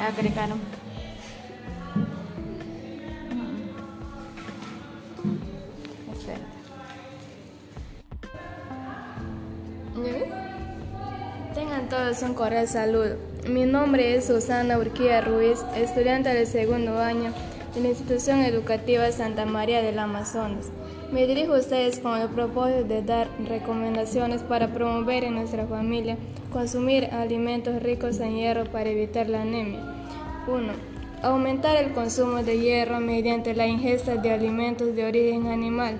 agregaron. Tengan todos un cordial saludo. Mi nombre es Susana Urquía Ruiz, estudiante del segundo año de la institución educativa Santa María del Amazonas. Me dirijo a ustedes con el propósito de dar recomendaciones para promover en nuestra familia consumir alimentos ricos en hierro para evitar la anemia. 1. Aumentar el consumo de hierro mediante la ingesta de alimentos de origen animal,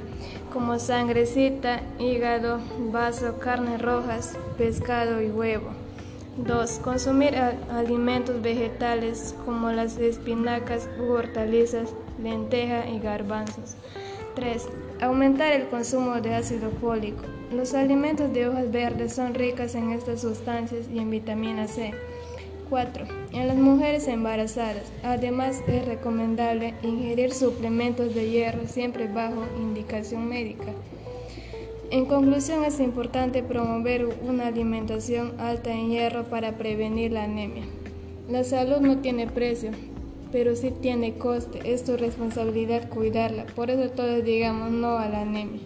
como sangrecita, hígado, vaso, carnes rojas, pescado y huevo. 2. Consumir alimentos vegetales como las espinacas hortalizas, lenteja y garbanzos. 3. Aumentar el consumo de ácido fólico. Los alimentos de hojas verdes son ricas en estas sustancias y en vitamina C. 4. En las mujeres embarazadas, además es recomendable ingerir suplementos de hierro siempre bajo indicación médica. En conclusión, es importante promover una alimentación alta en hierro para prevenir la anemia. La salud no tiene precio, pero sí tiene coste. Es tu responsabilidad cuidarla. Por eso todos digamos no a la anemia.